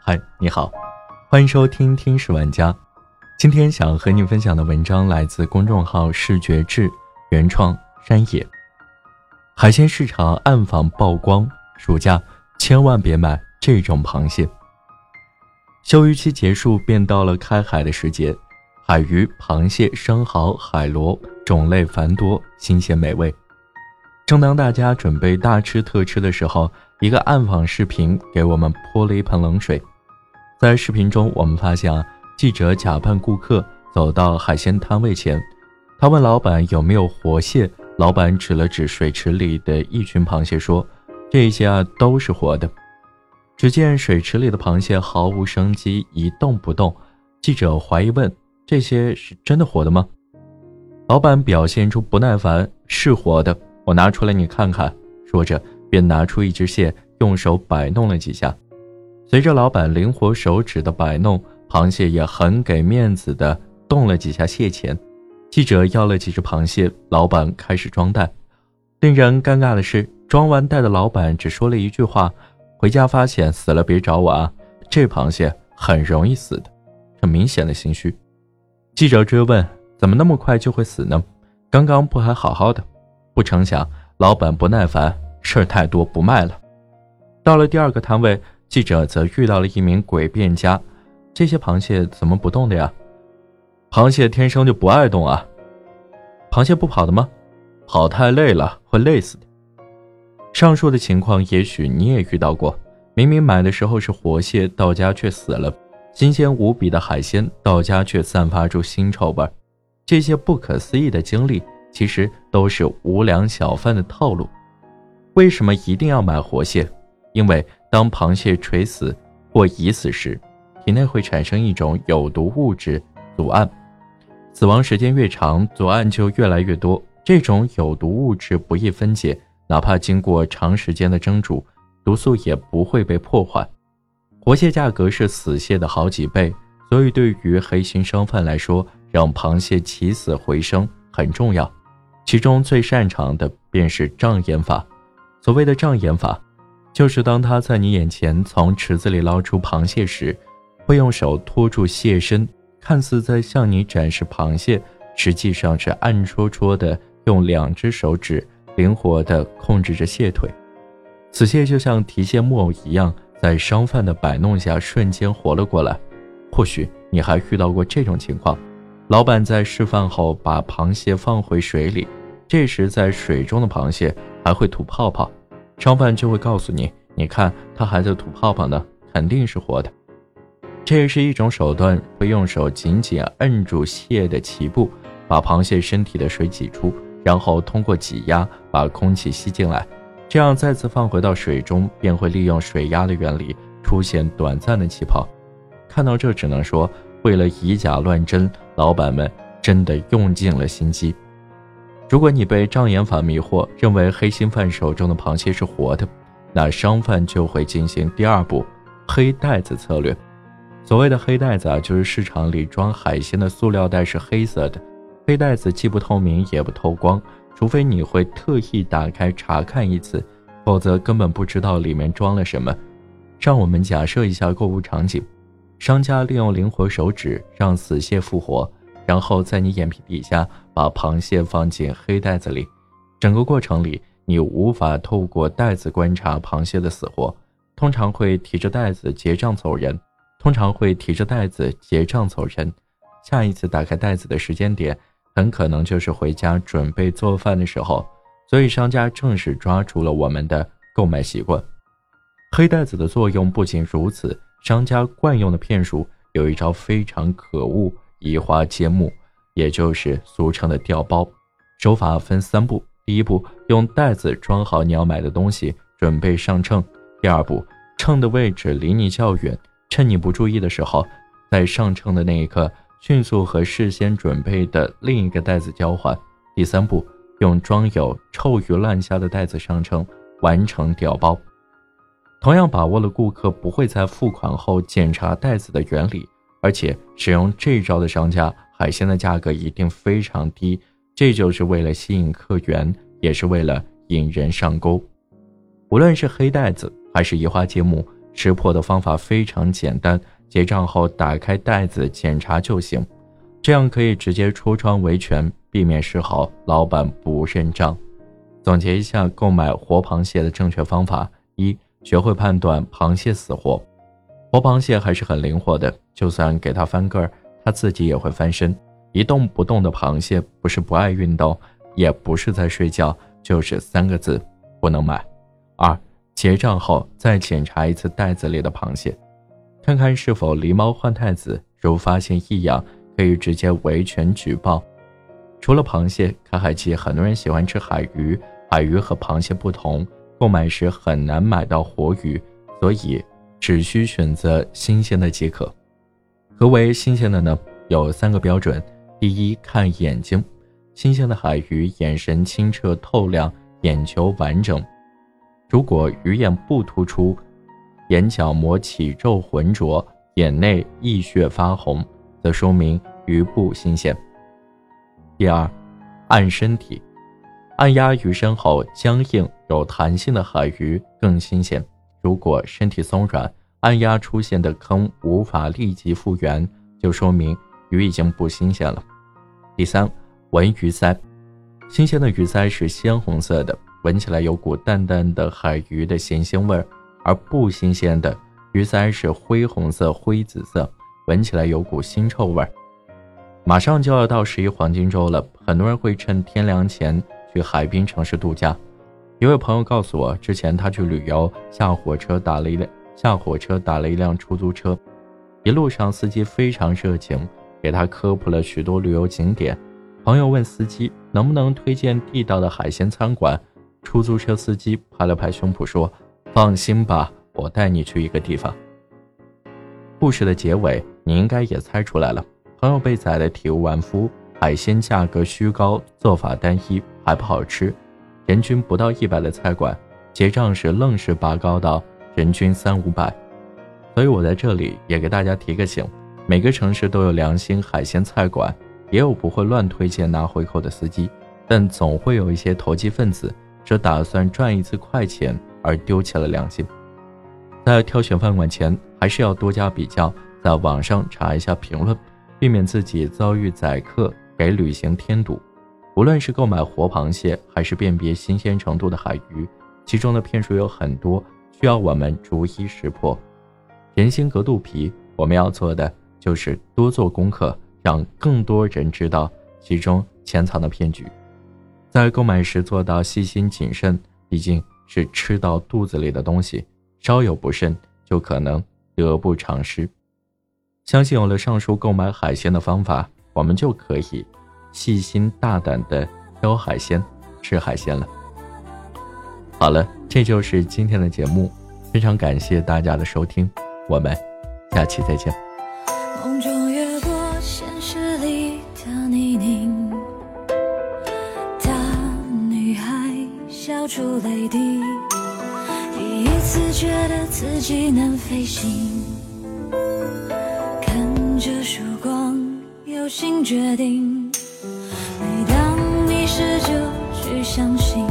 嗨，你好，欢迎收听《听史玩家》。今天想和你分享的文章来自公众号“视觉志”，原创山野。海鲜市场暗访曝光，暑假千万别买这种螃蟹。休渔期结束，便到了开海的时节，海鱼、螃蟹、生蚝、海螺种类繁多，新鲜美味。正当大家准备大吃特吃的时候，一个暗访视频给我们泼了一盆冷水。在视频中，我们发现啊，记者假扮顾客走到海鲜摊位前，他问老板有没有活蟹，老板指了指水池里的一群螃蟹，说：“这些啊都是活的。”只见水池里的螃蟹毫无生机，一动不动。记者怀疑问：“这些是真的活的吗？”老板表现出不耐烦：“是活的，我拿出来你看看。”说着便拿出一只蟹，用手摆弄了几下。随着老板灵活手指的摆弄，螃蟹也很给面子的动了几下蟹钳。记者要了几只螃蟹，老板开始装袋。令人尴尬的是，装完袋的老板只说了一句话：“回家发现死了别找我啊，这螃蟹很容易死的。”很明显的心虚。记者追问：“怎么那么快就会死呢？刚刚不还好好的？”不成想，老板不耐烦：“事儿太多，不卖了。”到了第二个摊位。记者则遇到了一名诡辩家，这些螃蟹怎么不动的呀？螃蟹天生就不爱动啊！螃蟹不跑的吗？跑太累了，会累死的。上述的情况也许你也遇到过，明明买的时候是活蟹，到家却死了；新鲜无比的海鲜，到家却散发出腥臭味。这些不可思议的经历，其实都是无良小贩的套路。为什么一定要买活蟹？因为当螃蟹垂死或已死时，体内会产生一种有毒物质组胺，死亡时间越长，组胺就越来越多。这种有毒物质不易分解，哪怕经过长时间的蒸煮，毒素也不会被破坏。活蟹价格是死蟹的好几倍，所以对于黑心商贩来说，让螃蟹起死回生很重要。其中最擅长的便是障眼法。所谓的障眼法。就是当他在你眼前从池子里捞出螃蟹时，会用手托住蟹身，看似在向你展示螃蟹，实际上是暗戳戳的用两只手指灵活地控制着蟹腿。此蟹就像提线木偶一样，在商贩的摆弄下瞬间活了过来。或许你还遇到过这种情况：老板在示范后把螃蟹放回水里，这时在水中的螃蟹还会吐泡泡。商贩就会告诉你：“你看，它还在吐泡泡呢，肯定是活的。”这也是一种手段，会用手紧紧摁住蟹的脐部，把螃蟹身体的水挤出，然后通过挤压把空气吸进来，这样再次放回到水中，便会利用水压的原理出现短暂的气泡。看到这，只能说，为了以假乱真，老板们真的用尽了心机。如果你被障眼法迷惑，认为黑心贩手中的螃蟹是活的，那商贩就会进行第二步黑袋子策略。所谓的黑袋子啊，就是市场里装海鲜的塑料袋是黑色的，黑袋子既不透明也不透光，除非你会特意打开查看一次，否则根本不知道里面装了什么。让我们假设一下购物场景：商家利用灵活手指让死蟹复活。然后在你眼皮底下把螃蟹放进黑袋子里，整个过程里你无法透过袋子观察螃蟹的死活，通常会提着袋子结账走人。通常会提着袋子结账走人。下一次打开袋子的时间点，很可能就是回家准备做饭的时候。所以商家正是抓住了我们的购买习惯。黑袋子的作用不仅如此，商家惯用的骗术有一招非常可恶。移花接木，也就是俗称的调包，手法分三步：第一步，用袋子装好你要买的东西，准备上秤；第二步，秤的位置离你较远，趁你不注意的时候，在上秤的那一刻，迅速和事先准备的另一个袋子交换；第三步，用装有臭鱼烂虾的袋子上秤，完成调包。同样把握了顾客不会在付款后检查袋子的原理。而且使用这招的商家，海鲜的价格一定非常低，这就是为了吸引客源，也是为了引人上钩。无论是黑袋子还是移花接木。识破的方法非常简单，结账后打开袋子检查就行，这样可以直接戳窗维权，避免事后老板不认账。总结一下购买活螃蟹的正确方法：一、学会判断螃蟹死活。活螃蟹还是很灵活的，就算给它翻个儿，它自己也会翻身。一动不动的螃蟹，不是不爱运动，也不是在睡觉，就是三个字：不能买。二。结账后再检查一次袋子里的螃蟹，看看是否狸猫换太子。如发现异样，可以直接维权举报。除了螃蟹，开海期很多人喜欢吃海鱼，海鱼和螃蟹不同，购买时很难买到活鱼，所以只需选择新鲜的即可。何为新鲜的呢？有三个标准：第一，看眼睛，新鲜的海鱼眼神清澈透亮，眼球完整。如果鱼眼不突出，眼角膜起皱浑浊，眼内溢血发红，则说明鱼不新鲜。第二，按身体，按压鱼身后僵硬有弹性的海鱼更新鲜。如果身体松软，按压出现的坑无法立即复原，就说明鱼已经不新鲜了。第三，闻鱼鳃，新鲜的鱼鳃是鲜红色的。闻起来有股淡淡的海鱼的咸腥味儿，而不新鲜的鱼鳃是灰红色、灰紫色，闻起来有股腥臭味儿。马上就要到十一黄金周了，很多人会趁天凉前去海滨城市度假。一位朋友告诉我，之前他去旅游，下火车打了一辆下火车打了一辆出租车，一路上司机非常热情，给他科普了许多旅游景点。朋友问司机能不能推荐地道的海鲜餐馆。出租车司机拍了拍胸脯说：“放心吧，我带你去一个地方。”故事的结尾你应该也猜出来了。朋友被宰得体无完肤，海鲜价格虚高，做法单一，还不好吃。人均不到一百的菜馆，结账时愣是拔高到人均三五百。所以我在这里也给大家提个醒：每个城市都有良心海鲜菜馆，也有不会乱推荐拿回扣的司机，但总会有一些投机分子。只打算赚一次快钱而丢弃了良心，在挑选饭馆前还是要多加比较，在网上查一下评论，避免自己遭遇宰客给旅行添堵。无论是购买活螃蟹，还是辨别新鲜程度的海鱼，其中的骗术有很多，需要我们逐一识破。人心隔肚皮，我们要做的就是多做功课，让更多人知道其中潜藏的骗局。在购买时做到细心谨慎，毕竟是吃到肚子里的东西，稍有不慎就可能得不偿失。相信有了上述购买海鲜的方法，我们就可以细心大胆的挑海鲜、吃海鲜了。好了，这就是今天的节目，非常感谢大家的收听，我们下期再见。梦中越过现实里的泥泞。大女孩笑出泪滴，第一次觉得自己能飞行，看着曙光，有心决定。每当你试着去相信。